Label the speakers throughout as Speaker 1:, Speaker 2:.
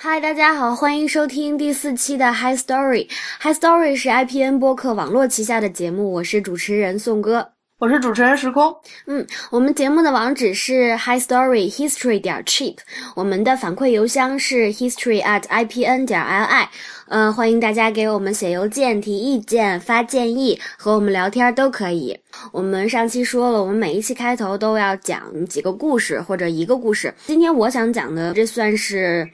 Speaker 1: 嗨，大家好，欢迎收听第四期的 High Story。High Story 是 IPN 播客网络旗下的节目，我是主持人宋哥。
Speaker 2: 我是主持人时空。
Speaker 1: 嗯，我们节目的网址是 High Story History 点 cheap，我们的反馈邮箱是 history at ipn 点 li。嗯，欢迎大家给我们写邮件、提意见、发建议和我们聊天都可以。我们上期说了，我们每一期开头都要讲几个故事或者一个故事。今天我想讲的，这算是，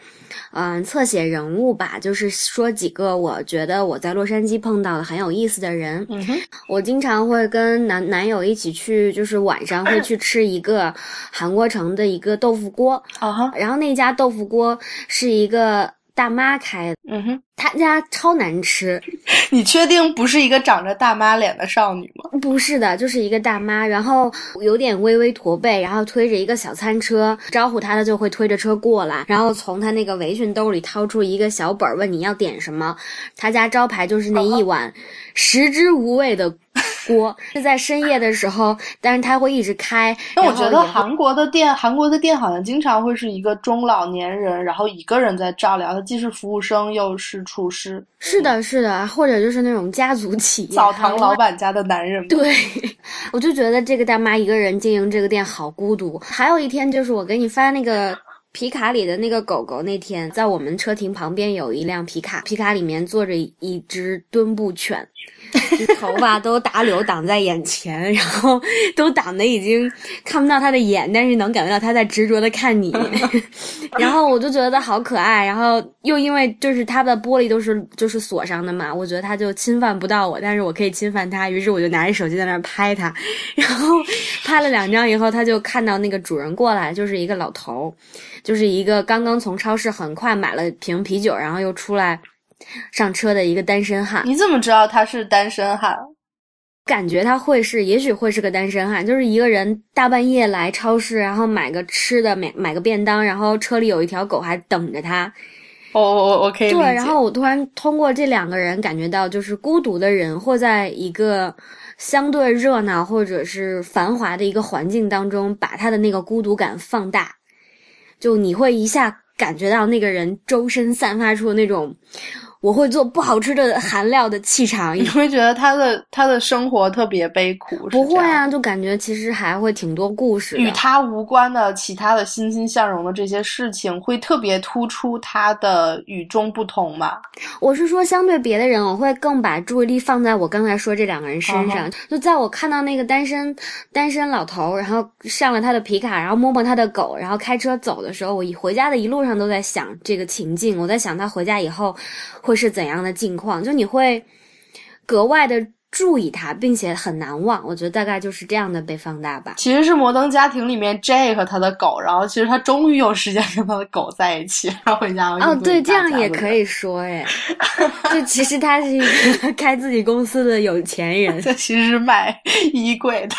Speaker 1: 嗯，侧写人物吧，就是说几个我觉得我在洛杉矶碰到的很有意思的人。
Speaker 2: 嗯哼，
Speaker 1: 我经常会跟男男友一起去，就是晚上会去吃一个韩国城的一个豆腐锅。
Speaker 2: 啊哈，
Speaker 1: 然后那家豆腐锅是一个大妈开的，
Speaker 2: 嗯哼，
Speaker 1: 他家超难吃。
Speaker 2: 你确定不是一个长着大妈脸的少女吗？
Speaker 1: 不是的，就是一个大妈，然后有点微微驼背，然后推着一个小餐车，招呼她的就会推着车过来，然后从她那个围裙兜里掏出一个小本儿，问你要点什么。他家招牌就是那一碗 食之无味的锅，是在深夜的时候，但是它会一直开。
Speaker 2: 那我觉得韩国的店，韩国的店好像经常会是一个中老年人，然后一个人在照料，他既是服务生又是厨师，
Speaker 1: 是的，是的，或者就是那种家族企业，
Speaker 2: 澡堂老板家的男人。
Speaker 1: 对，我就觉得这个大妈一个人经营这个店好孤独。还有一天就是我给你发那个皮卡里的那个狗狗那天，在我们车停旁边有一辆皮卡，皮卡里面坐着一只墩布犬，就头发都打绺挡在眼前，然后都挡的已经看不到他的眼，但是能感觉到他在执着的看你。然后我就觉得它好可爱，然后又因为就是他的玻璃都是就是锁上的嘛，我觉得他就侵犯不到我，但是我可以侵犯他，于是我就拿着手机在那儿拍他，然后拍了两张以后，他就看到那个主人过来，就是一个老头，就是一个刚刚从超市很快买了瓶啤酒，然后又出来上车的一个单身汉。
Speaker 2: 你怎么知道他是单身汉？
Speaker 1: 感觉他会是，也许会是个单身汉，就是一个人大半夜来超市，然后买个吃的，买买个便当，然后车里有一条狗还等着他。
Speaker 2: 哦我我我可以
Speaker 1: 对，然后我突然通过这两个人感觉到，就是孤独的人或在一个相对热闹或者是繁华的一个环境当中，把他的那个孤独感放大，就你会一下感觉到那个人周身散发出那种我会做不好吃的韩料的气场，
Speaker 2: 你会觉得他的他的生活特别悲苦，
Speaker 1: 不会啊，就感觉其实还会挺多故事。
Speaker 2: 与他无关的其他的欣欣向荣的这些事情，会特别突出他的与众不同吧？
Speaker 1: 我是说，相对别的人，我会更把注意力放在我刚才说这两个人身上。
Speaker 2: 哦
Speaker 1: 就在我看到那个单身单身老头，然后上了他的皮卡，然后摸摸他的狗，然后开车走的时候，我一回家的一路上都在想这个情境，我在想他回家以后会是怎样的境况，就你会格外的注意他，并且很难忘。我觉得大概就是这样的被放大吧。
Speaker 2: 其实是《摩登家庭》里面 Jay 和他的狗，然后其实他终于有时间跟他的狗在一起，然后回家
Speaker 1: 哦，对，这样也。可以说，哎，就其实他是一个开自己公司的有钱人。
Speaker 2: 他其实是卖衣柜的。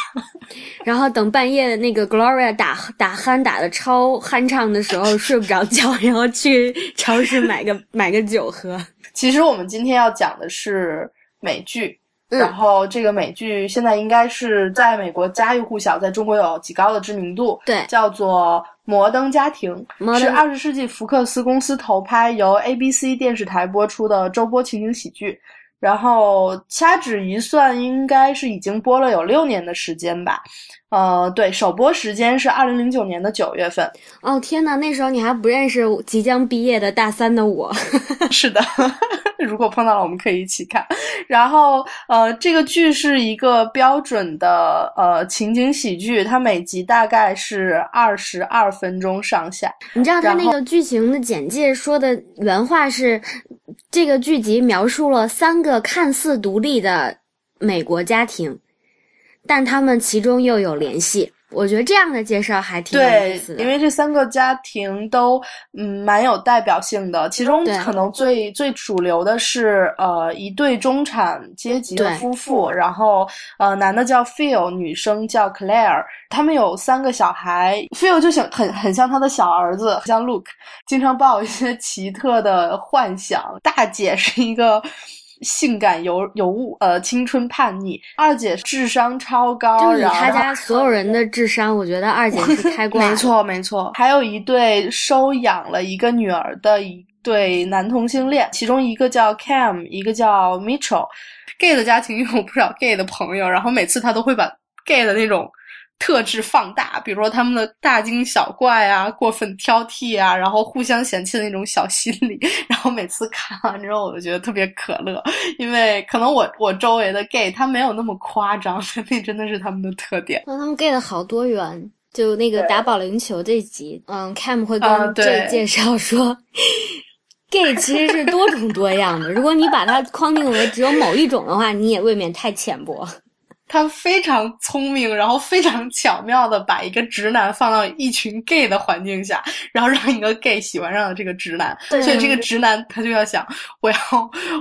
Speaker 1: 然后等半夜的那个 Gloria 打打鼾打的超酣畅的时候睡不着觉，然后去超市买个买个酒喝。
Speaker 2: 其实我们今天要讲的是美剧，
Speaker 1: 嗯
Speaker 2: 然后这个美剧现在应该是在美国家喻户晓，在中国有极高的知名度。
Speaker 1: 对
Speaker 2: 叫做《摩登家庭》，是二十世纪福克斯公司投拍，由 ABC 电视台播出的周播情景喜剧。然后掐指一算，应该是已经播了有六年的时间吧。呃，对，首播时间是二零零九年的九月份。
Speaker 1: 哦天呐，那时候你还不认识即将毕业的大三的我。
Speaker 2: 是的，如果碰到了，我们可以一起看。然后，呃，这个剧是一个标准的呃情景喜剧，它每集大概是二十二分钟上下。
Speaker 1: 你知道
Speaker 2: 它
Speaker 1: 那个剧情的简介说的原话是，这个剧集描述了三个看似独立的美国家庭，但他们其中又有联系。我觉得这样的介绍还挺有意
Speaker 2: 对
Speaker 1: 思，的。
Speaker 2: 因为这三个家庭都嗯蛮有代表性的，其中可能最最主流的是呃一对中产阶级的夫妇，然后呃男的叫 Phil，女生叫 Claire，他们有三个小孩，Phil 就像很很像他的小儿子，像 Luke，经常抱有一些奇特的幻想。大姐是一个。性感尤尤物，呃，青春叛逆。二姐智商超高，
Speaker 1: 就以
Speaker 2: 然后
Speaker 1: 他家所有人的智商，我觉得二姐是开挂的。
Speaker 2: 没错，没错。还有一对收养了一个女儿的一对男同性恋，其中一个叫 Cam，一个叫 Mitchell。gay 的家庭有不少 gay 的朋友，然后每次他都会把 gay 的那种。特质放大，比如说他们的大惊小怪啊，过分挑剔啊，然后互相嫌弃的那种小心理，然后每次看完之后，我就觉得特别可乐，因为可能我我周围的 gay 他没有那么夸张，那真的是他们的特点。
Speaker 1: 那他们 gay 的好多元，就那个打保龄球这集，嗯，Cam 会跟这介绍说，gay 其实是多种多样的，如果你把它框定为只有某一种的话，你也未免太浅薄。
Speaker 2: 他非常聪明，然后非常巧妙的把一个直男放到一群 gay 的环境下，然后让一个 gay 喜欢上了这个直男。所以这个直男他就要想，我要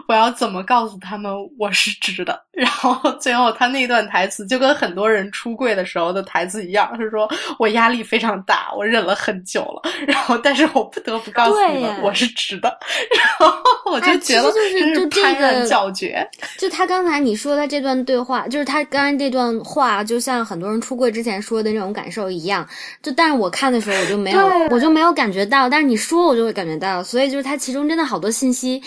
Speaker 2: 我要怎么告诉他们我是直的？然后最后他那段台词就跟很多人出柜的时候的台词一样，是说我压力非常大，我忍了很久了，然后但是我不得不告诉你们我是直的。然后我就觉得
Speaker 1: 就是就
Speaker 2: 这个叫绝。
Speaker 1: 就他刚才你说的这段对话，就是他。刚才这段话就像很多人出柜之前说的那种感受一样，就但是我看的时候我就没有，我就没有感觉到，但是你说我就会感觉到，所以就是它其中真的好多信息，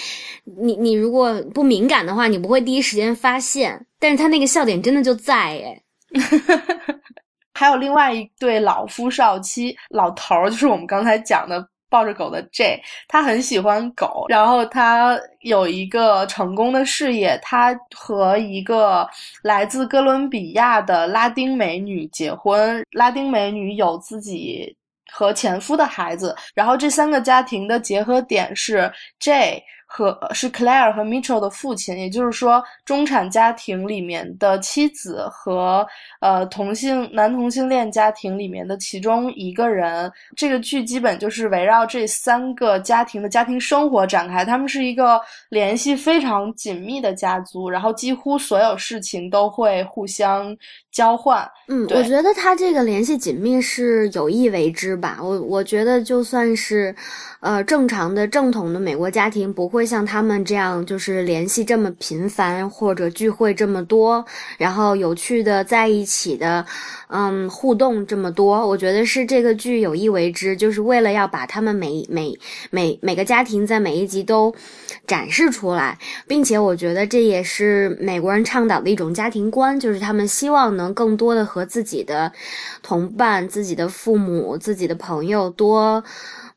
Speaker 1: 你你如果不敏感的话，你不会第一时间发现，但是他那个笑点真的就在哎。
Speaker 2: 还有另外一对老夫少妻，老头儿就是我们刚才讲的。抱着狗的 J，他很喜欢狗，然后他有一个成功的事业，他和一个来自哥伦比亚的拉丁美女结婚，拉丁美女有自己和前夫的孩子，然后这三个家庭的结合点是 J。和是 Claire 和 Mitchell 的父亲，也就是说，中产家庭里面的妻子和呃同性男同性恋家庭里面的其中一个人。这个剧基本就是围绕这三个家庭的家庭生活展开。他们是一个联系非常紧密的家族，然后几乎所有事情都会互相交换。
Speaker 1: 嗯，我觉得他这个联系紧密是有意为之吧。我我觉得就算是。呃，正常的正统的美国家庭不会会像他们这样，就是联系这么频繁，或者聚会这么多，然后有趣的在一起的，嗯，互动这么多。我觉得是这个剧有意为之，就是为了要把他们每每每每个家庭在每一集都展示出来，并且我觉得这也是美国人倡导的一种家庭观，就是他们希望能更多的和自己的同伴、自己的父母、自己的朋友多。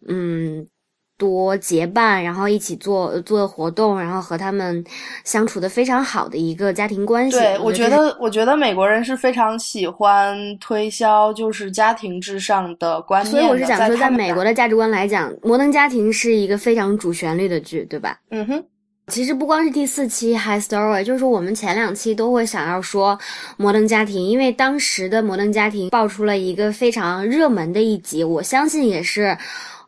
Speaker 1: 嗯，多结伴，然后一起做做活动，然后和他们相处的非常好的一个家庭关系。
Speaker 2: 对，
Speaker 1: 我
Speaker 2: 觉得，我觉得美国人是非常喜欢推销就是家庭至上的观念。
Speaker 1: 所以我是想说，在美国的价值观来讲，《摩登家庭》是一个非常主旋律的剧，对吧？
Speaker 2: 嗯哼。
Speaker 1: 其实不光是第四期《High Story》，就是我们前两期都会想要说《摩登家庭》，因为当时的《摩登家庭》爆出了一个非常热门的一集，我相信也是。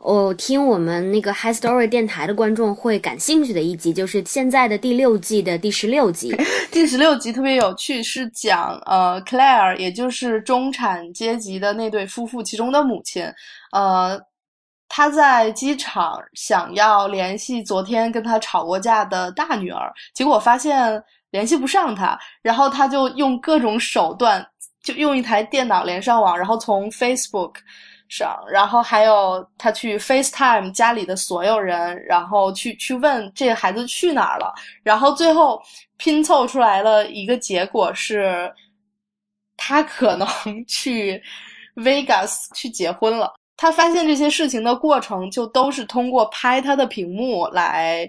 Speaker 1: 哦，听我们那个 High Story 电台的观众会感兴趣的一集，就是现在的第六季的第十六集。
Speaker 2: 第十六集特别有趣，是讲呃 Claire，也就是中产阶级的那对夫妇其中的母亲，呃，她在机场想要联系昨天跟她吵过架的大女儿，结果发现联系不上她，然后她就用各种手段，就用一台电脑连上网，然后从 Facebook。上，然后还有他去 FaceTime 家里的所有人，然后去去问这个孩子去哪儿了，然后最后拼凑出来了一个结果是，他可能 去 Vegas 去结婚了。他发现这些事情的过程就都是通过拍他的屏幕来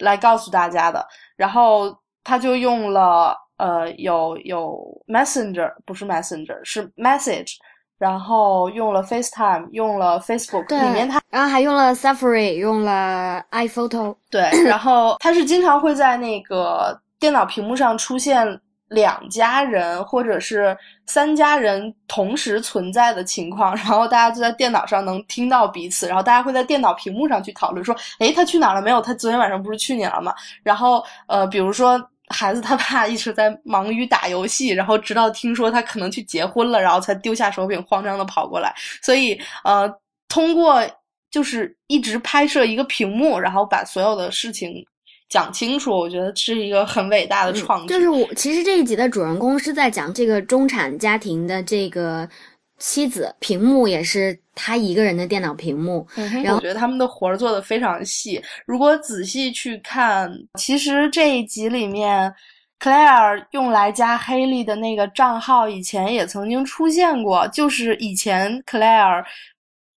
Speaker 2: 来告诉大家的。然后他就用了呃有有 Messenger 不是 Messenger 是 Message。然后用了 FaceTime，用了 Facebook，里面它，
Speaker 1: 然后还用了 Safari，用了 iPhoto。
Speaker 2: 对，然后它是经常会在那个电脑屏幕上出现两家人或者是三家人同时存在的情况，然后大家就在电脑上能听到彼此，然后大家会在电脑屏幕上去讨论说，诶，他去哪了没有？他昨天晚上不是去你了吗？然后呃，比如说。孩子他爸一直在忙于打游戏，然后直到听说他可能去结婚了，然后才丢下手柄，慌张的跑过来。所以，呃，通过就是一直拍摄一个屏幕，然后把所有的事情讲清楚，我觉得是一个很伟大的创举。
Speaker 1: 就是我其实这一集的主人公是在讲这个中产家庭的这个。妻子，屏幕也是他一个人的电脑屏幕。然后
Speaker 2: 我觉得他们的活儿做的非常细。如果仔细去看，其实这一集里面，Claire 用来加黑莉的那个账号以前也曾经出现过，就是以前 Claire。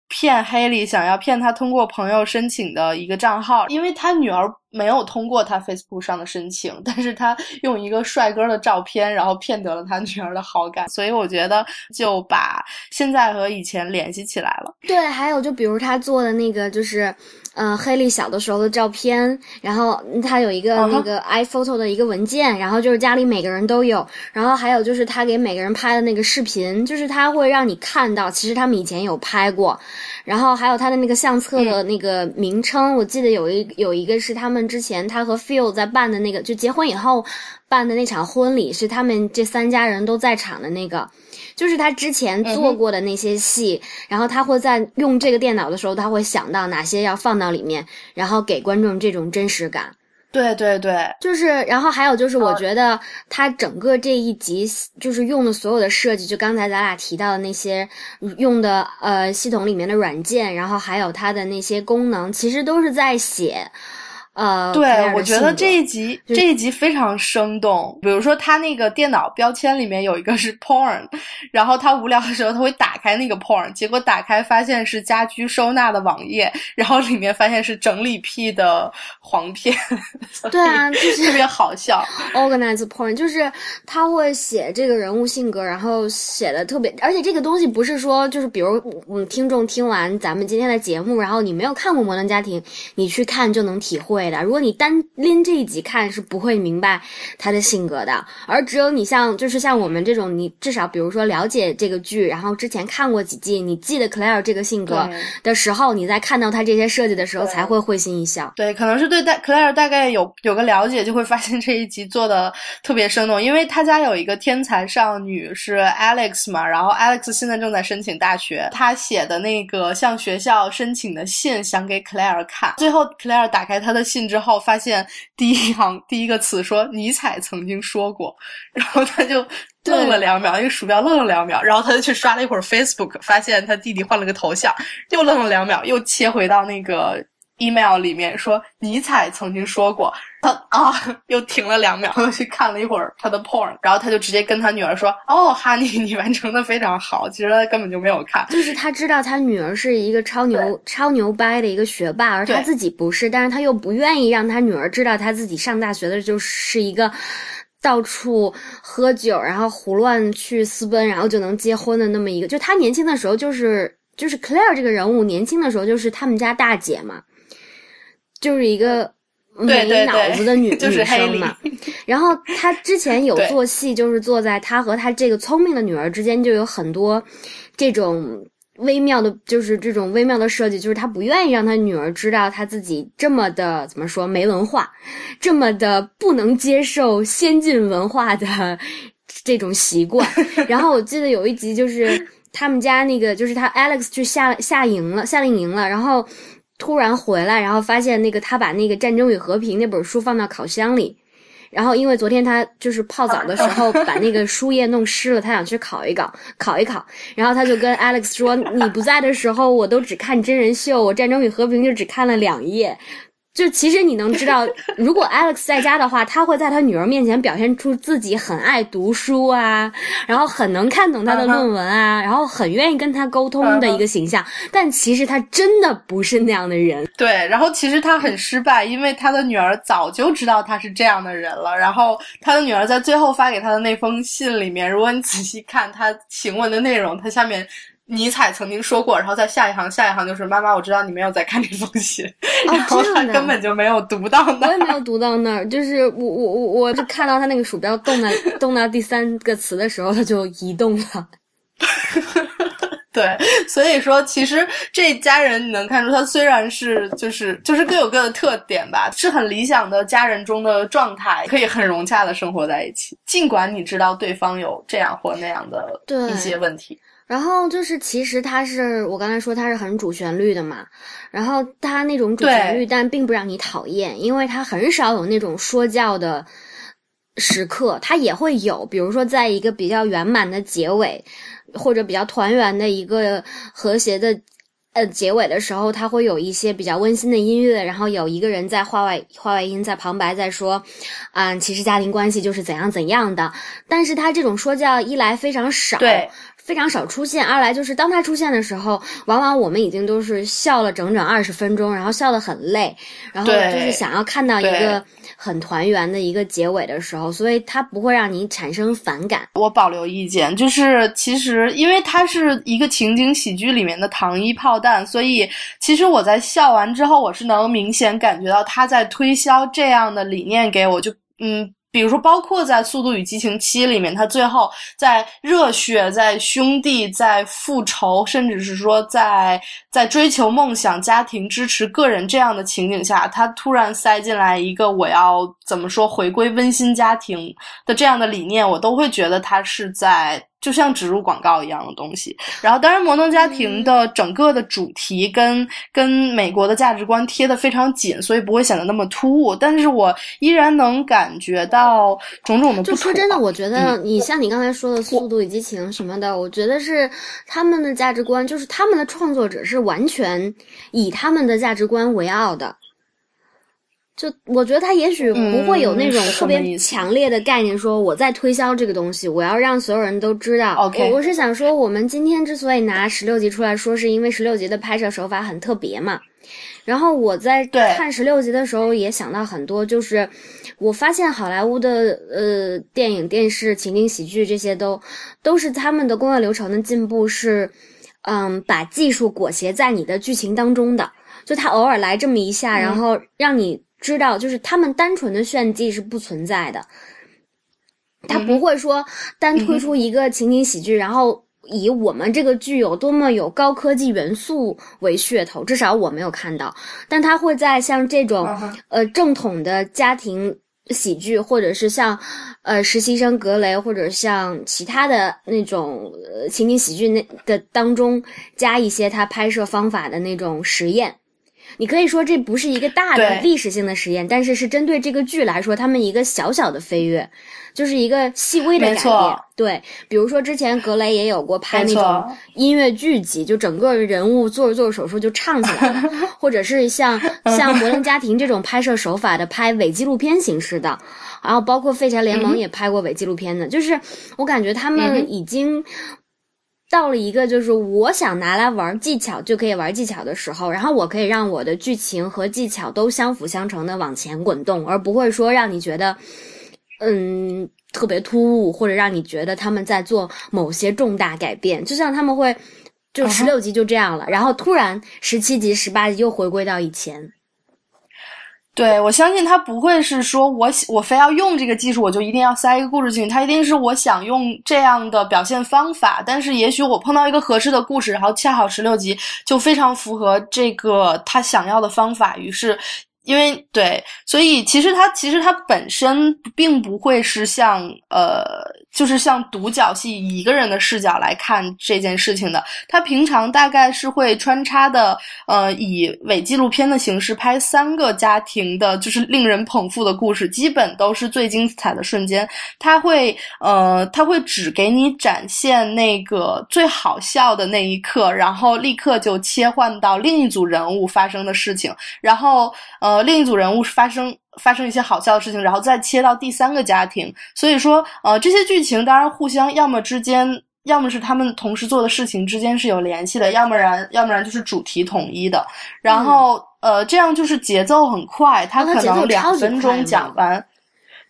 Speaker 2: 骗黑莉想要骗他通过朋友申请的一个账号，因为他女儿没有通过他 Facebook 上的申请，但是他用一个帅哥的照片，然后骗得了他女儿的好感，所以我觉得就把现在和以前联系起来了。
Speaker 1: 对，还有就比如他做的那个就是。呃，黑莉小的时候的照片，然后他有一个那个 iPhoto 的一个文件，然后就是家里每个人都有，然后还有就是他给每个人拍的那个视频，就是他会让你看到，其实他们以前有拍过，然后还有他的那个相册的那个名称，我记得有一有一个是他们之前他和 Phil 在办的那个，就结婚以后办的那场婚礼，是他们这三家人都在场的那个。就是他之前做过的那些戏，然后他会在用这个电脑的时候，他会想到哪些要放到里面，然后给观众这种真实感。
Speaker 2: 对对对，
Speaker 1: 就是，然后还有就是，我觉得他整个这一集就是用的所有的设计，就刚才咱俩提到的那些用的呃系统里面的软件，然后还有它的那些功能，其实都是在写。呃，
Speaker 2: 对，我觉得这一集这一集非常生动。比如说，他那个电脑标签里面有一个是 porn，然后他无聊的时候他会打开那个 porn，结果打开发现是家居收纳的网页，然后里面发现是整理癖的黄片。
Speaker 1: 对啊，就是
Speaker 2: 特别好笑。
Speaker 1: Organize porn 就是他会写这个人物性格，然后写的特别，而且这个东西不是说就是比如我们听众听完咱们今天的节目，然后你没有看过《摩登家庭》，你去看就能体会。如果你单拎这一集看，是不会明白他的性格的。而只有你像，就是像我们这种，你至少比如说了解这个剧，然后之前看过几季，你记得 Claire 这个性格的时候，你在看到他这些设计的时候，才会会心一笑。
Speaker 2: 对，可能是对大 Claire 大概有有个了解，就会发现这一集做的特别生动。因为他家有一个天才少女是 Alex 嘛，然后 Alex 现在正在申请大学，他写的那个向学校申请的信想给 Claire 看，最后 Claire 打开他的信。之后发现第一行第一个词说尼采曾经说过，然后他就愣了两秒，那个鼠标愣了两秒，然后他就去刷了一会儿 Facebook，发现他弟弟换了个头像，又愣了两秒，又切回到那个。email 里面说尼采曾经说过，他啊又停了两秒，又 去看了一会儿他的 porn，然后他就直接跟他女儿说：“哦，honey，你完成的非常好。”其实他根本就没有看，
Speaker 1: 就是他知道他女儿是一个超牛超牛掰的一个学霸，而他自己不是，但是他又不愿意让他女儿知道他自己上大学的就是一个到处喝酒，然后胡乱去私奔，然后就能结婚的那么一个。就他年轻的时候就是就是 Claire 这个人物，年轻的时候就是他们家大姐嘛。就是一个没脑子的女
Speaker 2: 女
Speaker 1: 生嘛，然后他之前有做戏，就是坐在他和他这个聪明的女儿之间，就有很多这种微妙的，就是这种微妙的设计，就是他不愿意让他女儿知道他自己这么的怎么说没文化，这么的不能接受先进文化的这种习惯。然后我记得有一集就是他们家那个，就是他 Alex 去夏夏营了，夏令营了，然后。突然回来，然后发现那个他把那个《战争与和平》那本书放到烤箱里，然后因为昨天他就是泡澡的时候把那个书页弄湿了，他想去烤一烤，烤一烤，然后他就跟 Alex 说：“你不在的时候，我都只看真人秀，我《战争与和平》就只看了两页。”就其实你能知道，如果 Alex 在家的话，他会在他女儿面前表现出自己很爱读书啊，然后很能看懂他的论文啊，然后很愿意跟他沟通的一个形象。但其实他真的不是那样的人。
Speaker 2: 对，然后其实他很失败，因为他的女儿早就知道他是这样的人了。然后他的女儿在最后发给他的那封信里面，如果你仔细看他行文的内容，他下面。尼采曾经说过，然后在下一行，下一行就是妈妈，我知道你没有在看这封信，然后他根本就没有读到那儿。
Speaker 1: 我也没有读到那儿，就是我我我我就看到他那个鼠标动到动到第三个词的时候，他就移动了。
Speaker 2: 对，所以说其实这家人你能看出，他虽然是就是就是各有各的特点吧，是很理想的家人中的状态，可以很融洽的生活在一起，尽管你知道对方有这样或那样的一些问题。
Speaker 1: 然后就是，其实它是我刚才说它是很主旋律的嘛，然后它那种主旋律，但并不让你讨厌，因为它很少有那种说教的时刻，它也会有，比如说在一个比较圆满的结尾，或者比较团圆的一个和谐的。呃，结尾的时候，它会有一些比较温馨的音乐，然后有一个人在话外话外音在旁白在说，嗯，其实家庭关系就是怎样怎样的。但是他这种说教一来非常少，
Speaker 2: 对，
Speaker 1: 非常少出现；二来就是当它出现的时候，往往我们已经都是笑了整整二十分钟，然后笑得很累，然后就是想要看到一个。很团圆的一个结尾的时候，所以它不会让你产生反感。
Speaker 2: 我保留意见，就是其实因为它是一个情景喜剧里面的糖衣炮弹，所以其实我在笑完之后，我是能明显感觉到他在推销这样的理念给我，就嗯。比如说，包括在《速度与激情七》里面，他最后在热血、在兄弟、在复仇，甚至是说在在追求梦想、家庭支持个人这样的情景下，他突然塞进来一个我要怎么说回归温馨家庭的这样的理念，我都会觉得他是在。就像植入广告一样的东西，然后当然，摩登家庭的整个的主题跟跟美国的价值观贴得非常紧，所以不会显得那么突兀。但是我依然能感觉到种种的不
Speaker 1: 就说真的，我觉得你像你刚才说的《速度与激情》什么的，我觉得是他们的价值观，就是他们的创作者是完全以他们的价值观为傲的。就我觉得他也许不会有那种特别强烈的概念，说我在推销这个东西，我要让所有人都知道。
Speaker 2: OK，
Speaker 1: 我是想说，我们今天之所以拿十六集出来说，是因为十六集的拍摄手法很特别嘛。然后我在看十六集的时候，也想到很多，就是我发现好莱坞的呃电影、电视、情景喜剧这些都都是他们的工作流程的进步是，嗯，把技术裹挟在你的剧情当中的，就他偶尔来这么一下，然后让你。知道，就是他们单纯的炫技是不存在的，他不会说单推出一个情景喜剧，然后以我们这个剧有多么有高科技元素为噱头，至少我没有看到。但他会在像这种呃正统的家庭喜剧，或者是像呃实习生格雷，或者像其他的那种呃情景喜剧那的当中加一些他拍摄方法的那种实验。你可以说这不是一个大的历史性的实验，但是是针对这个剧来说，他们一个小小的飞跃，就是一个细微的改变。对，比如说之前格雷也有过拍那种音乐剧集，就整个人物做着做着手术就唱起来了，或者是像 像《摩登家庭》这种拍摄手法的拍伪纪录片形式的，然后包括《废柴联盟》也拍过伪纪录片的，就是我感觉他们已经。到了一个就是我想拿来玩技巧就可以玩技巧的时候，然后我可以让我的剧情和技巧都相辅相成的往前滚动，而不会说让你觉得，嗯，特别突兀，或者让你觉得他们在做某些重大改变。就像他们会，就十六集就这样了，然后突然十七集、十八集又回归到以前。
Speaker 2: 对，我相信他不会是说我我非要用这个技术，我就一定要塞一个故事进去。他一定是我想用这样的表现方法，但是也许我碰到一个合适的故事，然后恰好十六集就非常符合这个他想要的方法，于是。因为对，所以其实它其实它本身并不会是像呃，就是像独角戏一个人的视角来看这件事情的。它平常大概是会穿插的，呃，以伪纪录片的形式拍三个家庭的，就是令人捧腹的故事，基本都是最精彩的瞬间。它会呃，它会只给你展现那个最好笑的那一刻，然后立刻就切换到另一组人物发生的事情，然后呃。另一组人物是发生发生一些好笑的事情，然后再切到第三个家庭。所以说，呃，这些剧情当然互相要么之间，要么是他们同时做的事情之间是有联系的，要不然要不然就是主题统一的。然后，呃，这样就是节奏很快，他可能两分钟讲完。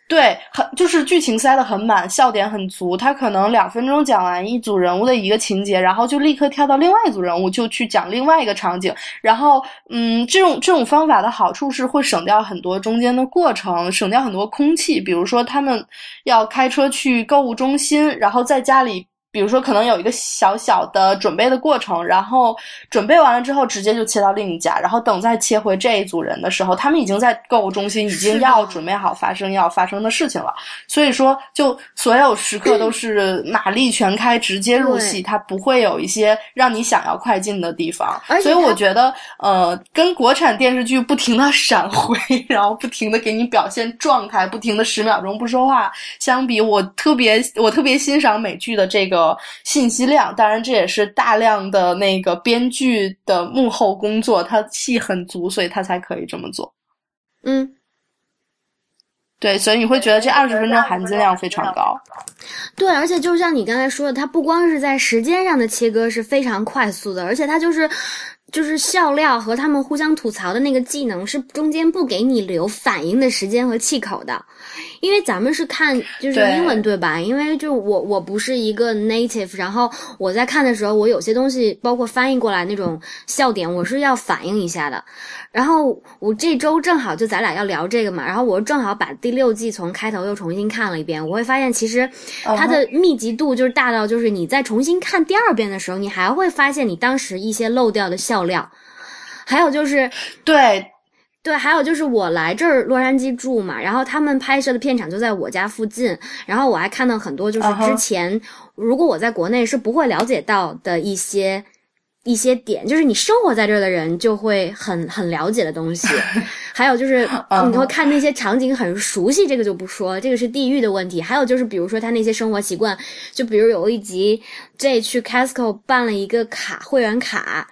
Speaker 2: 对，很就是剧情塞得很满，笑点很足。他可能两分钟讲完一组人物的一个情节，然后就立刻跳到另外一组人物，就去讲另外一个场景。然后，嗯，这种这种方法的好处是会省掉很多中间的过程，省掉很多空气。比如说，他们要开车去购物中心，然后在家里。比如说，可能有一个小小的准备的过程，然后准备完了之后，直接就切到另一家，然后等再切回这一组人的时候，他们已经在购物中心，已经要准备好发生要发生的事情了。所以说，就所有时刻都是马力全开，直接入戏，它不会有一些让你想要快进的地方。所以我觉得，呃，跟国产电视剧不停的闪回，然后不停的给你表现状态，不停的十秒钟不说话相比，我特别我特别欣赏美剧的这个。个信息量。当然，这也是大量的那个编剧的幕后工作，他戏很足，所以他才可以这么做。
Speaker 1: 嗯，
Speaker 2: 对，所以你会觉得这二十分钟含金量非常高。
Speaker 1: 对，而且就像你刚才说的，它不光是在时间上的切割是非常快速的，而且它就是。就是笑料和他们互相吐槽的那个技能是中间不给你留反应的时间和气口的，因为咱们是看就是英文对吧？因为就我我不是一个 native，然后我在看的时候，我有些东西包括翻译过来那种笑点，我是要反应一下的。然后我这周正好就咱俩要聊这个嘛，然后我正好把第六季从开头又重新看了一遍，我会发现其实它的密集度就是大到就是你再重新看第二遍的时候，你还会发现你当时一些漏掉的笑料，还有就是
Speaker 2: 对
Speaker 1: 对，还有就是我来这儿洛杉矶住嘛，然后他们拍摄的片场就在我家附近，然后我还看到很多就是之前如果我在国内是不会了解到的一些。一些点，就是你生活在这儿的人就会很很了解的东西，还有就是你会看那些场景很熟悉，这个就不说，这个是地域的问题。还有就是，比如说他那些生活习惯，就比如有一集 J 去 Costco 办了一个卡会员卡，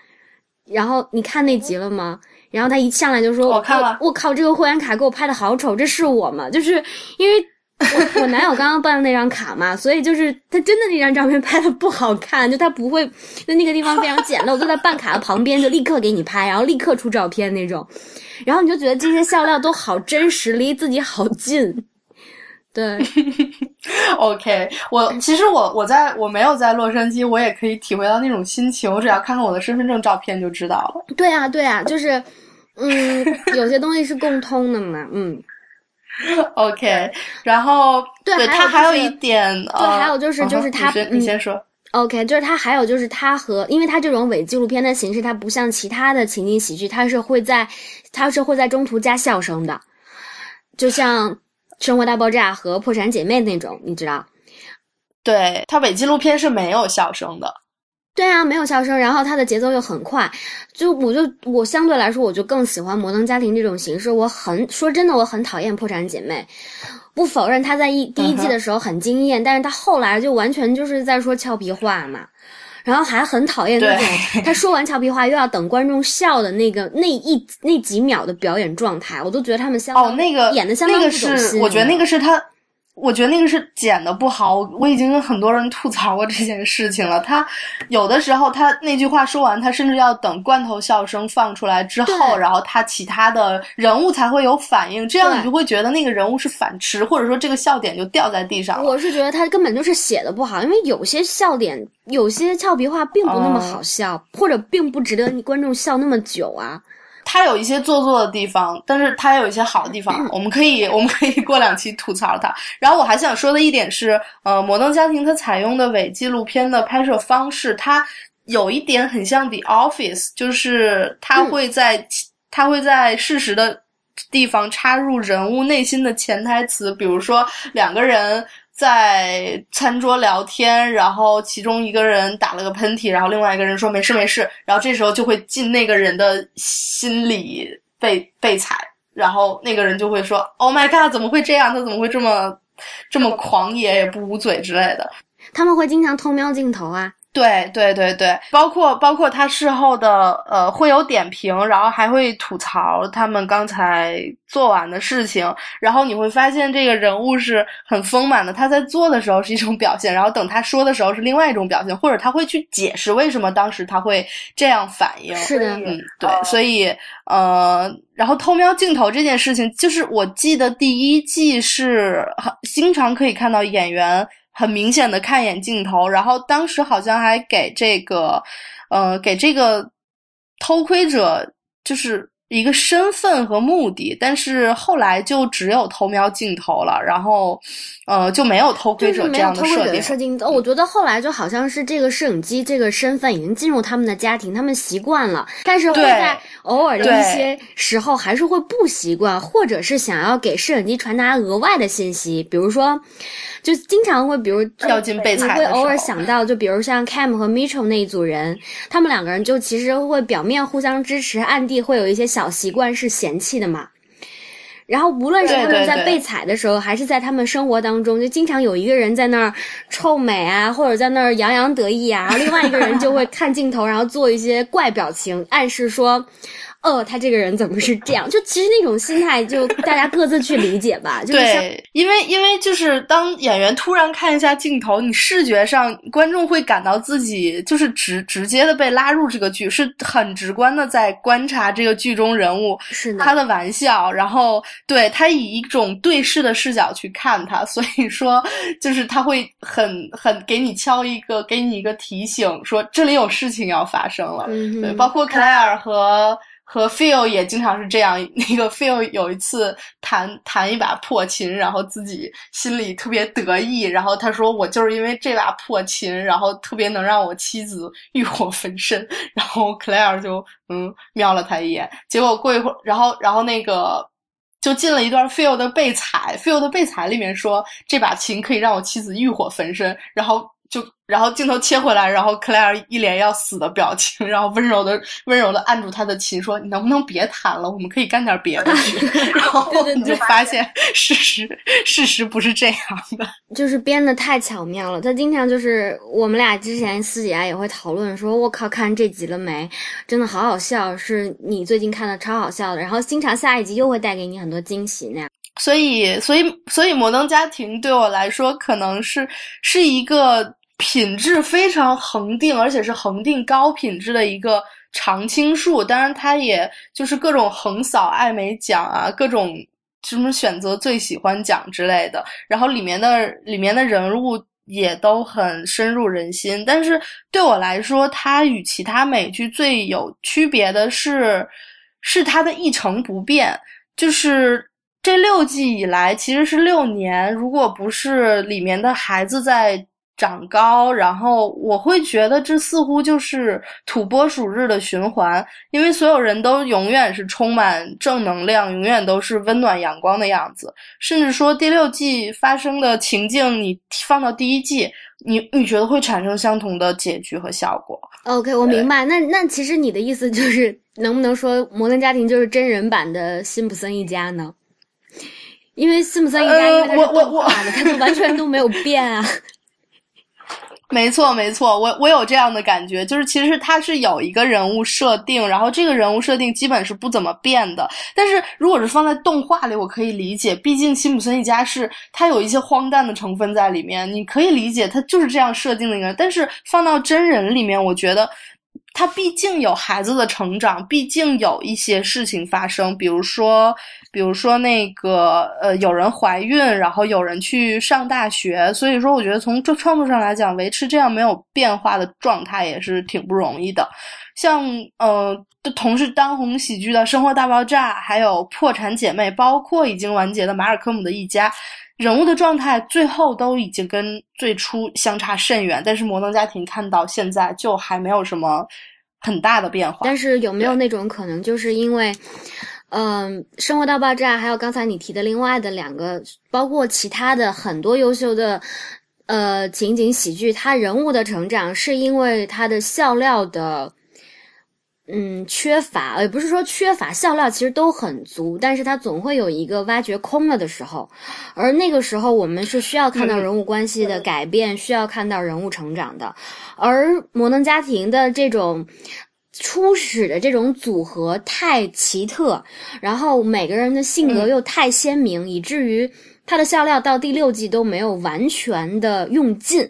Speaker 1: 然后你看那集了吗？然后他一上来就说：“
Speaker 2: 我看了，
Speaker 1: 我靠，这个会员卡给我拍的好丑，这是我吗？” 就是因为。我我男友刚刚办的那张卡嘛，所以就是他真的那张照片拍的不好看，就他不会，那那个地方非常简陋，就在办卡的旁边就立刻给你拍，然后立刻出照片那种，然后你就觉得这些笑料都好真实，离自己好近。对
Speaker 2: OK，我其实我我在我没有在洛杉矶，我也可以体会到那种心情，我只要看看我的身份证照片就知道了。
Speaker 1: 对啊，对啊，就是嗯，有些东西是共通的嘛，嗯。
Speaker 2: OK，然后
Speaker 1: 对
Speaker 2: 他
Speaker 1: 还
Speaker 2: 有一点，
Speaker 1: 对，还有就是就是他，
Speaker 2: 你先说。
Speaker 1: OK，就是他还有就是他和，因为他这种伪纪录片的形式，它不像其他的情景喜剧，它是会在，它是会在中途加笑声的，就像《生活大爆炸》和《破产姐妹》那种，你知道？
Speaker 2: 对，它伪纪录片是没有笑声的。
Speaker 1: 对啊，没有笑声，然后它的节奏又很快，就我就我相对来说，我就更喜欢摩登家庭这种形式。我很说真的，我很讨厌破产姐妹。不否认他在一第一季的时候很惊艳，但是他后来就完全就是在说俏皮话嘛。然后还很讨厌那种他说完俏皮话又要等观众笑的那个那一那几秒的表演状态，我都觉得他们相
Speaker 2: 哦那个
Speaker 1: 演的相当
Speaker 2: 不走心。我觉得那个是他。我觉得那个是剪的不好，我已经跟很多人吐槽过这件事情了。他有的时候他那句话说完，他甚至要等罐头笑声放出来之后，然后他其他的人物才会有反应，这样你就会觉得那个人物是反吃，或者说这个笑点就掉在地上了。
Speaker 1: 我是觉得他根本就是写的不好，因为有些笑点、有些俏皮话并不那么好笑，或者并不值得观众笑那么久啊。
Speaker 2: 他有一些做作的地方，但是他有一些好的地方，我们可以 我们可以过两期吐槽他。然后我还想说的一点是，呃，摩登家庭它采用的伪纪录片的拍摄方式，它有一点很像《The Office》，就是它会在它会在事实的地方插入人物内心的潜台词，比如说两个人。在餐桌聊天，然后其中一个人打了个喷嚏，然后另外一个人说没事没事，然后这时候就会进那个人的心里被被踩，然后那个人就会说 Oh my god，怎么会这样？他怎么会这么这么狂野也不捂嘴之类的？
Speaker 1: 他们会经常偷瞄镜头啊。
Speaker 2: 对对对对，包括包括他事后的呃会有点评，然后还会吐槽他们刚才做完的事情，然后你会发现这个人物是很丰满的，他在做的时候是一种表现，然后等他说的时候是另外一种表现，或者他会去解释为什么当时他会这样反应。
Speaker 1: 是的，
Speaker 2: 嗯，对，所以呃，然后偷瞄镜头这件事情，就是我记得第一季是很经常可以看到演员。很明显的看一眼镜头，然后当时好像还给这个，呃，给这个偷窥者就是一个身份和目的，但是后来就只有偷瞄镜头了，然后，呃，就没有偷窥者这样的设定。
Speaker 1: 设定，我觉得后来就好像是这个摄影机这个身份已经进入他们的家庭，他们习惯了，但是会在偶尔的一些时候还是会不习惯，或者是想要给摄影机传达额外的信息，比如说。就经常会，比如
Speaker 2: 掉进被踩
Speaker 1: 会偶尔想到，就比如像 Cam 和 Mitchell 那一组人，他们两个人就其实会表面互相支持，暗地会有一些小习惯是嫌弃的嘛。然后无论是他们在被踩的时候，还是在他们生活当中，就经常有一个人在那儿臭美啊，或者在那儿洋洋得意啊，然后另外一个人就会看镜头，然后做一些怪表情，暗示说。哦，他这个人怎么是这样？就其实那种心态，就大家各自去理解吧。就是
Speaker 2: 对，因为因为就是当演员突然看一下镜头，你视觉上观众会感到自己就是直直接的被拉入这个剧，是很直观的在观察这个剧中人物
Speaker 1: 是的，
Speaker 2: 他的玩笑，然后对他以一种对视的视角去看他，所以说就是他会很很给你敲一个，给你一个提醒，说这里有事情要发生了。对，
Speaker 1: 嗯对，
Speaker 2: 包括克莱尔和和 Phil 也经常是这样。那个 Phil 有一次弹弹一把破琴，然后自己心里特别得意，然后他说：“我就是因为这把破琴，然后特别能让我妻子欲火焚身。”然后 Claire 就嗯瞄了他一眼，结果过一会儿，然后然后那个。就进了一段 Phil 的被采，Phil 的被采里面说这把琴可以让我妻子欲火焚身，然后然后镜头切回来，然后克莱尔一脸要死的表情，然后温柔的温柔的按住他的琴说：“你能不能别弹了？我们可以干点别的去。”然后你就发现事实事实不是这样的。
Speaker 1: 就是编的太巧妙了。他经常就是我们俩之前私底下也会讨论说，我靠，看这集了没？真的好好笑，是你最近看的超好笑的。然后经常下一集又会带给你很多惊喜那样。
Speaker 2: 所以，所以，所以，《摩登家庭》对我来说，可能是是一个品质非常恒定，而且是恒定高品质的一个常青树。当然，它也就是各种横扫艾美奖啊，各种什么选择最喜欢奖之类的。然后里面的里面的人物也都很深入人心。但是对我来说，它与其他美剧最有区别的是，是它的一成不变。就是这六季以来，其实是六年。如果不是里面的孩子在长高，然后我会觉得这似乎就是土拨鼠日的循环，因为所有人都永远是充满正能量，永远都是温暖阳光的样子。甚至说第六季发生的情境，你放到第一季，你你觉得会产生相同的结局和效果
Speaker 1: ？OK，我明白。那那其实你的意思就是，能不能说《摩登家庭》就是真人版的辛普森一家呢？因为辛普森一家，
Speaker 2: 呃
Speaker 1: 因为它是
Speaker 2: 我我
Speaker 1: 动画的，它就完全都没有变啊。
Speaker 2: 没错，没错，我我有这样的感觉，就是其实他是有一个人物设定，然后这个人物设定基本是不怎么变的。但是如果是放在动画里，我可以理解，毕竟辛普森一家是他有一些荒诞的成分在里面，你可以理解他就是这样设定的一个人。但是放到真人里面，我觉得。他毕竟有孩子的成长，毕竟有一些事情发生，比如说，比如说那个呃，有人怀孕，然后有人去上大学，所以说我觉得从这创作上来讲，维持这样没有变化的状态也是挺不容易的。像呃，同是当红喜剧的《生活大爆炸》，还有《破产姐妹》，包括已经完结的《马尔科姆的一家》。人物的状态最后都已经跟最初相差甚远，但是《摩登家庭》看到现在就还没有什么很大的变化。
Speaker 1: 但是有没有那种可能，就是因为，嗯、生活大爆炸》还有刚才你提的另外的两个，包括其他的很多优秀的呃情景喜剧，它人物的成长是因为它的笑料的。嗯，缺乏，也不是说缺乏笑料，其实都很足，但是它总会有一个挖掘空了的时候，而那个时候我们是需要看到人物关系的改变，需要看到人物成长的，而摩登家庭的这种初始的这种组合太奇特，然后每个人的性格又太鲜明，以至于他的笑料到第六季都没有完全的用尽，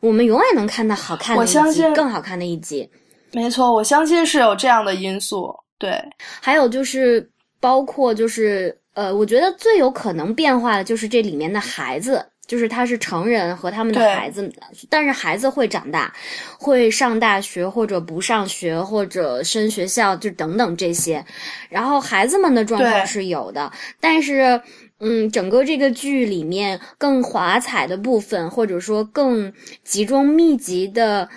Speaker 1: 我们永远能看到好看的一集，
Speaker 2: 我相信
Speaker 1: 更好看的一集。
Speaker 2: 没错，我相信是有这样的因素。对，
Speaker 1: 还有就是包括就是呃，我觉得最有可能变化的就是这里面的孩子，就是他是成人和他们的孩子，但是孩子会长大，会上大学或者不上学或者升学校，就等等这些。然后孩子们的状况是有的，但是。嗯，整个这个剧里面更华彩的部分，或者说更集中密集的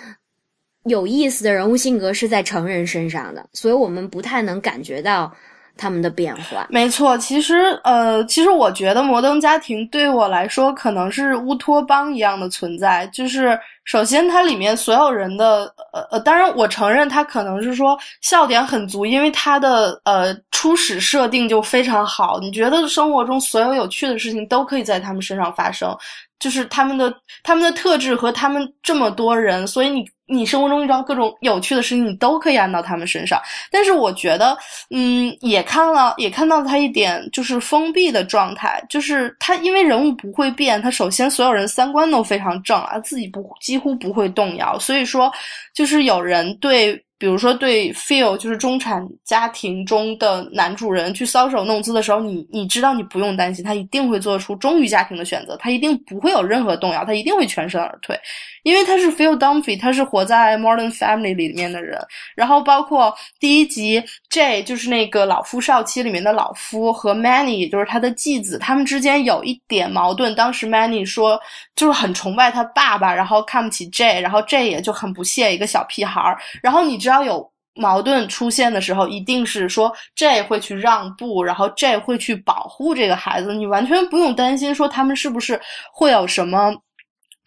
Speaker 1: 有意思的人物性格是在成人身上的，所以我们不太能感觉到他们的变化。
Speaker 2: 没错，其实呃，其实我觉得摩登家庭对我来说可能是乌托邦一样的存在。就是首先它里面所有人的呃呃，当然我承认它可能是说笑点很足，因为它的呃初始设定就非常好。你觉得生活中所有有趣的事情都可以在他们身上发生。就是他们的他们的特质和他们这么多人，所以你你生活中遇到各种有趣的事情，你都可以按到他们身上。但是我觉得，嗯，也看了也看到他一点，就是封闭的状态，就是他因为人物不会变，他首先所有人三观都非常正啊，自己不几乎不会动摇，所以说就是有人对。比如说，对 Phil 就是中产家庭中的男主人去搔首弄姿的时候，你你知道你不用担心，他一定会做出忠于家庭的选择，他一定不会有任何动摇，他一定会全身而退。因为他是 Phil dumphy，他是活在 Modern Family 里面的人。然后包括第一集 J，就是那个老夫少妻里面的老夫和 Manny，也就是他的继子，他们之间有一点矛盾。当时 Manny 说就是很崇拜他爸爸，然后看不起 J，然后 J 也就很不屑一个小屁孩儿。然后你知道要有矛盾出现的时候，一定是说 J 会去让步，然后 J 会去保护这个孩子。你完全不用担心说他们是不是会有什么。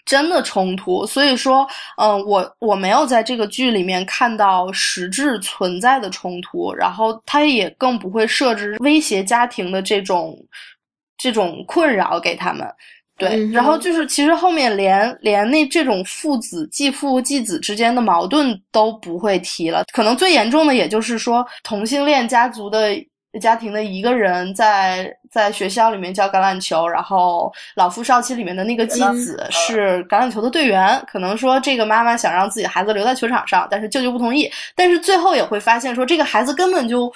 Speaker 2: 真的冲突，所以说，嗯，我我没有在这个剧里面看到实质存在的冲突，然后他也更不会设置威胁家庭的这种这种困扰给他们，对，然后就是其实后面连连那这种父子继父继子之间的矛盾都不会提了，可能最严重的也就是说同性恋家族的。家庭的一个人在在学校里面教橄榄球，然后老夫少妻里面的那个继子是橄榄球的队员。可能说这个妈妈想让自己孩子留在球场上，但是舅舅不同意。但是最后也会发现说这个孩子根本就。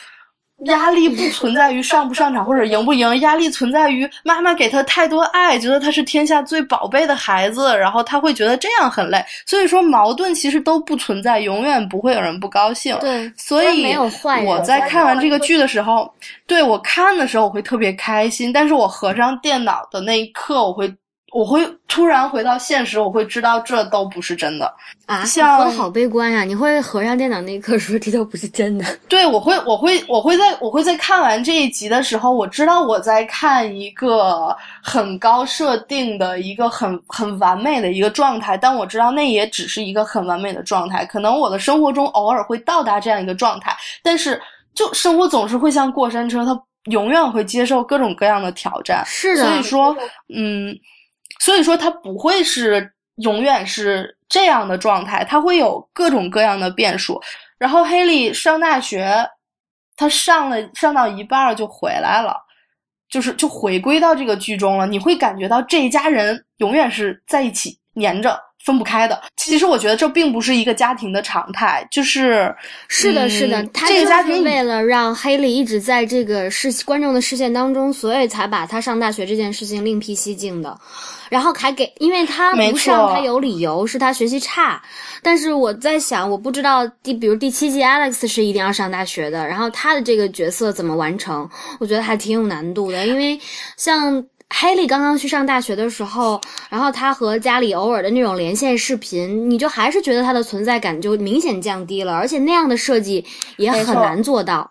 Speaker 2: 压力不存在于上不上场或者赢不赢，压力存在于妈妈给他太多爱，觉得他是天下最宝贝的孩子，然后他会觉得这样很累。所以说矛盾其实都不存在，永远不会有人不高兴。
Speaker 1: 对，
Speaker 2: 所以我在看完这个剧的时候，对我看的时候我会特别开心，但是我合上电脑的那一刻，我会。我会突然回到现实，我会知道这都不是真的
Speaker 1: 啊！
Speaker 2: 像
Speaker 1: 好悲观呀！你会合上电脑那一刻说这都不是真的？
Speaker 2: 对，我会，我会，我会在我会在看完这一集的时候，我知道我在看一个很高设定的一个很很完美的一个状态，但我知道那也只是一个很完美的状态。可能我的生活中偶尔会到达这样一个状态，但是就生活总是会像过山车，它永远会接受各种各样的挑战。
Speaker 1: 是的，
Speaker 2: 所以说，嗯。所以说，他不会是永远是这样的状态，他会有各种各样的变数。然后，黑利上大学，他上了上到一半就回来了，就是就回归到这个剧中了。你会感觉到这一家人永远是在一起黏着。分不开的。其实我觉得这并不是一个家庭的常态，就是
Speaker 1: 是的，是的，他
Speaker 2: 这个家庭
Speaker 1: 为了让黑利一直在这个视观众的视线当中，所以才把他上大学这件事情另辟蹊径的。然后还给，因为他不上，他有理由，是他学习差。但是我在想，我不知道第，比如第七季 Alex 是一定要上大学的，然后他的这个角色怎么完成？我觉得还挺有难度的，因为像。黑利刚刚去上大学的时候，然后他和家里偶尔的那种连线视频，你就还是觉得他的存在感就明显降低了，而且那样的设计也很难做到。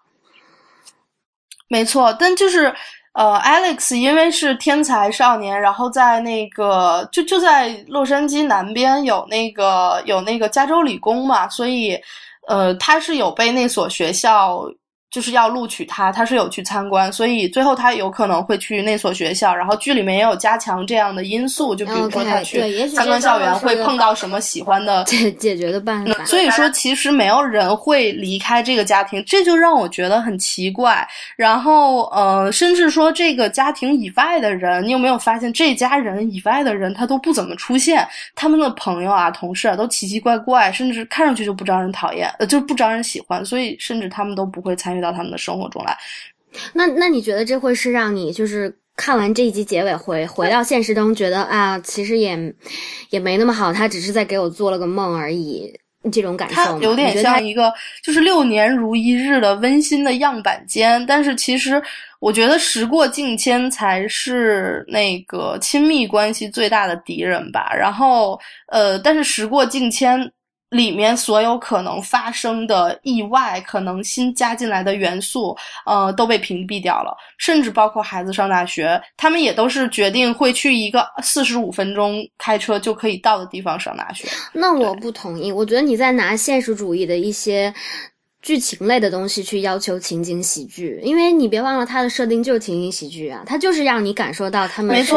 Speaker 2: 没错，但就是呃，Alex 因为是天才少年，然后在那个就就在洛杉矶南边有那个有那个加州理工嘛，所以呃，他是有被那所学校。就是要录取他，他是有去参观，所以最后他有可能会去那所学校。然后剧里面也有加强这样的因素，就比如说他去参观校园会碰到什么喜欢的
Speaker 1: 解解决的办法。
Speaker 2: 所以说，其实没有人会离开这个家庭，这就让我觉得很奇怪。然后，呃，甚至说这个家庭以外的人，你有没有发现这家人以外的人他都不怎么出现？他们的朋友啊、同事啊都奇奇怪怪，甚至看上去就不招人讨厌，呃，就不招人喜欢。所以，甚至他们都不会参与。到他们的生活中来，
Speaker 1: 那那你觉得这会是让你就是看完这一集结尾回回到现实中，觉得啊，其实也也没那么好，他只是在给我做了个梦而已，这种感受
Speaker 2: 有点像一个就是六年如一日的温馨的样板间。但是其实我觉得时过境迁才是那个亲密关系最大的敌人吧。然后呃，但是时过境迁。里面所有可能发生的意外，可能新加进来的元素，呃，都被屏蔽掉了。甚至包括孩子上大学，他们也都是决定会去一个四十五分钟开车就可以到的地方上大学。
Speaker 1: 那我不同意，我觉得你在拿现实主义的一些剧情类的东西去要求情景喜剧，因为你别忘了它的设定就是情景喜剧啊，它就是让你感受到他们是。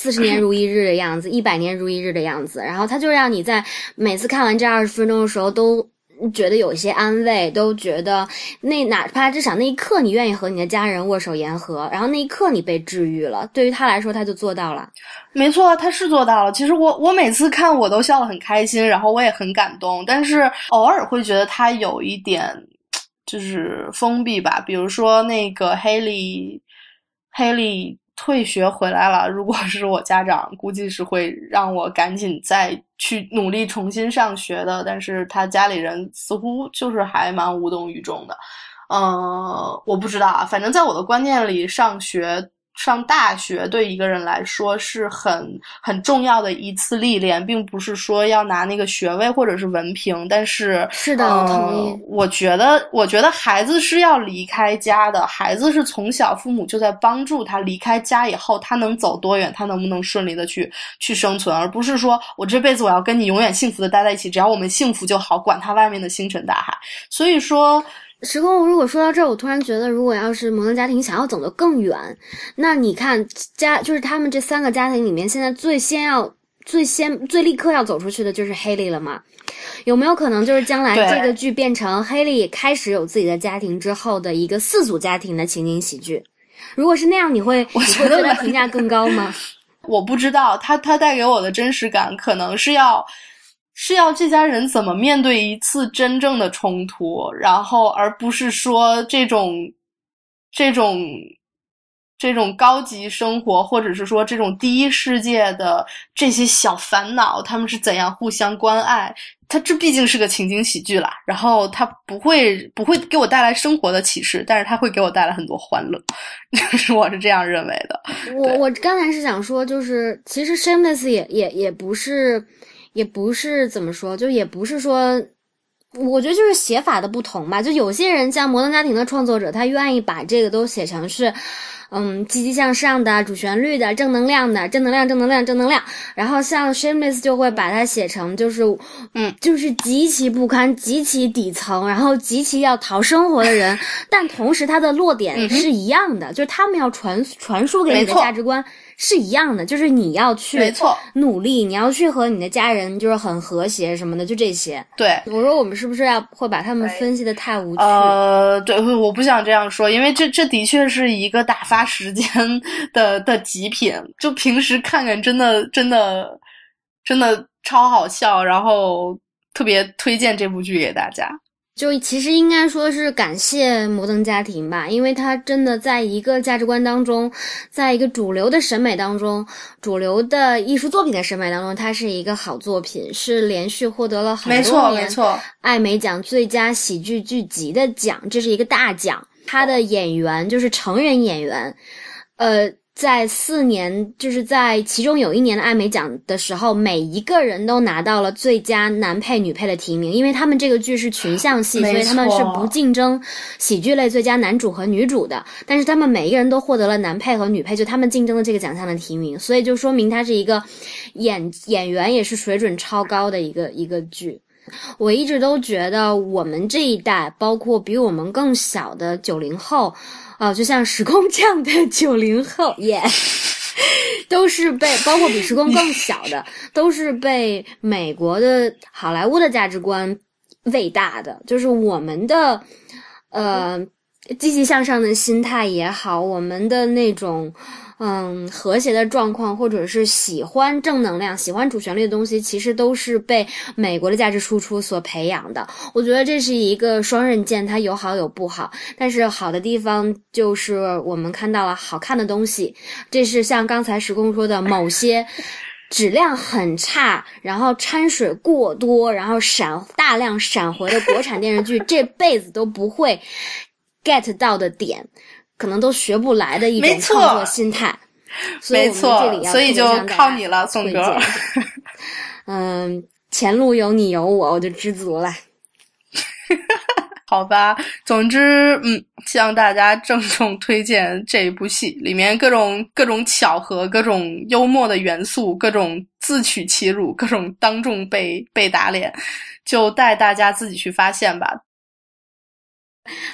Speaker 1: 四十年如一日的样子，一百年如一日的样子，然后他就让你在每次看完这二十分钟的时候，都觉得有一些安慰，都觉得那哪怕至少那一刻你愿意和你的家人握手言和，然后那一刻你被治愈了。对于他来说，他就做到了。
Speaker 2: 没错，他是做到了。其实我我每次看我都笑得很开心，然后我也很感动，但是偶尔会觉得他有一点就是封闭吧。比如说那个黑莉，黑莉。退学回来了，如果 是我家长，估计是会让我赶紧再去努力重新上学的。但是他家里人似乎就是还蛮无动于衷的，嗯，我不知道啊，反正在我的观念里，上学。上大学对一个人来说是很很重要的一次历练，并不是说要拿那个学位或者是文凭。但是
Speaker 1: 是的，我同意。
Speaker 2: 我觉得，我觉得孩子是要离开家的，孩子是从小父母就在帮助他离开家以后，他能走多远，他能不能顺利的去去生存，而不是说我这辈子我要跟你永远幸福的待在一起，只要我们幸福就好，管他外面的星辰大海。所以说。
Speaker 1: 时空，如果说到这儿，我突然觉得，如果要是摩登家庭想要走得更远，那你看家就是他们这三个家庭里面，现在最先要、最先、最立刻要走出去的就是黑莉了嘛？有没有可能就是将来这个剧变成黑莉开始有自己的家庭之后的一个四组家庭的情景喜剧？如果是那样，你会你会觉得评价更高吗？
Speaker 2: 我不知道，他他带给我的真实感可能是要。是要这家人怎么面对一次真正的冲突，然后而不是说这种，这种，这种高级生活，或者是说这种第一世界的这些小烦恼，他们是怎样互相关爱？它这毕竟是个情景喜剧啦，然后它不会不会给我带来生活的启示，但是它会给我带来很多欢乐，就是我是这样认为的。
Speaker 1: 我我刚才是想说，就是其实 Shameless 也也也不是。也不是怎么说，就也不是说，我觉得就是写法的不同吧。就有些人像《摩登家庭》的创作者，他愿意把这个都写成是，嗯，积极向上的、主旋律的、正能量的、正能量、正能量、正能量。然后像 Shameless 就会把它写成就是，嗯，就是极其不堪、极其底层，然后极其要讨生活的人。但同时，他的落点是一样的，就是他们要传传输给你的价值观。是一样的，就是你要去
Speaker 2: 没错
Speaker 1: 努力，你要去和你的家人就是很和谐什么的，就这些。
Speaker 2: 对，
Speaker 1: 我说我们是不是要会把他们分析的太无趣？
Speaker 2: 呃，对，我不想这样说，因为这这的确是一个打发时间的的极品，就平时看看真的真的真的超好笑，然后特别推荐这部剧给大家。
Speaker 1: 就其实应该说是感谢摩登家庭吧，因为它真的在一个价值观当中，在一个主流的审美当中，主流的艺术作品的审美当中，它是一个好作品，是连续获得了很多年艾美奖最佳喜剧剧集的奖，这是一个大奖。他的演员就是成人演员，呃。在四年，就是在其中有一年的艾美奖的时候，每一个人都拿到了最佳男配、女配的提名，因为他们这个剧是群像戏，所以他们是不竞争喜剧类最佳男主和女主的。但是他们每一个人都获得了男配和女配，就他们竞争的这个奖项的提名，所以就说明它是一个演演员也是水准超高的一个一个剧。我一直都觉得我们这一代，包括比我们更小的九零后。哦，就像时空这样的 九零后，耶，都是被包括比时空更小的，都是被美国的好莱坞的价值观喂大的。就是我们的，呃，积极向上的心态也好，我们的那种。嗯，和谐的状况，或者是喜欢正能量、喜欢主旋律的东西，其实都是被美国的价值输出所培养的。我觉得这是一个双刃剑，它有好有不好。但是好的地方就是我们看到了好看的东西。这是像刚才时空说的，某些质量很差，然后掺水过多，然后闪大量闪回的国产电视剧，这辈子都不会 get 到的点。可能都学不来的一种创作心态，
Speaker 2: 没错，所以就靠你了，宋哥。
Speaker 1: 嗯，前路有你有我，我就知足了。
Speaker 2: 好吧，总之，嗯，希望大家郑重推荐这一部戏，里面各种 各种巧合、各种幽默的元素、各种自取其辱、各种当众被被打脸，就带大家自己去发现吧。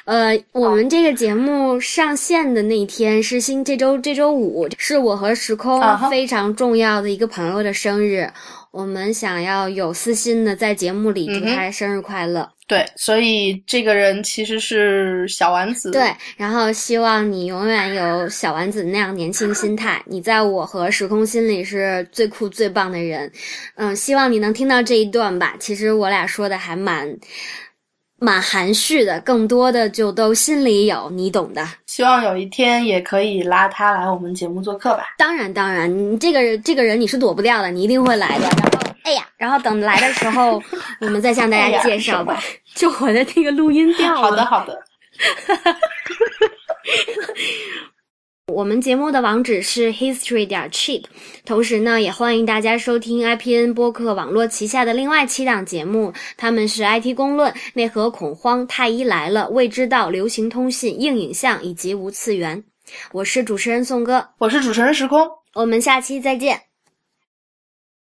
Speaker 1: 呃，我们这个节目上线的那天是新这周这周五，是我和时空非常重要的一个朋友的生日，我们想要有私心的在节目里祝他生日快乐。
Speaker 2: 对，所以这个人其实是小丸子。
Speaker 1: 对，然后希望你永远有小丸子那样年轻心态。你在我和时空心里是最酷最棒的人。嗯，希望你能听到这一段吧。其实我俩说的还蛮蛮含蓄的，更多的就都心里有，你懂的。
Speaker 2: 希望有一天也可以拉他来我们节目做客吧。
Speaker 1: 当然，当然，你这个这个人你是躲不掉的，你一定会来的。然后。哎呀，然后等来的时候，我们再向大家介绍吧。就我的那个录音掉了。
Speaker 2: 好的，好的。
Speaker 1: 我们节目的网址是 history 点 cheap，同时呢，也欢迎大家收听 IPN 播客网络旗下的另外七档节目，他们是 IT 公论、内核恐慌、太医来了、未知道、流行通信、硬影像以及无次元。我是主持人宋哥，
Speaker 2: 我是主持人时空，
Speaker 1: 我们下期再见。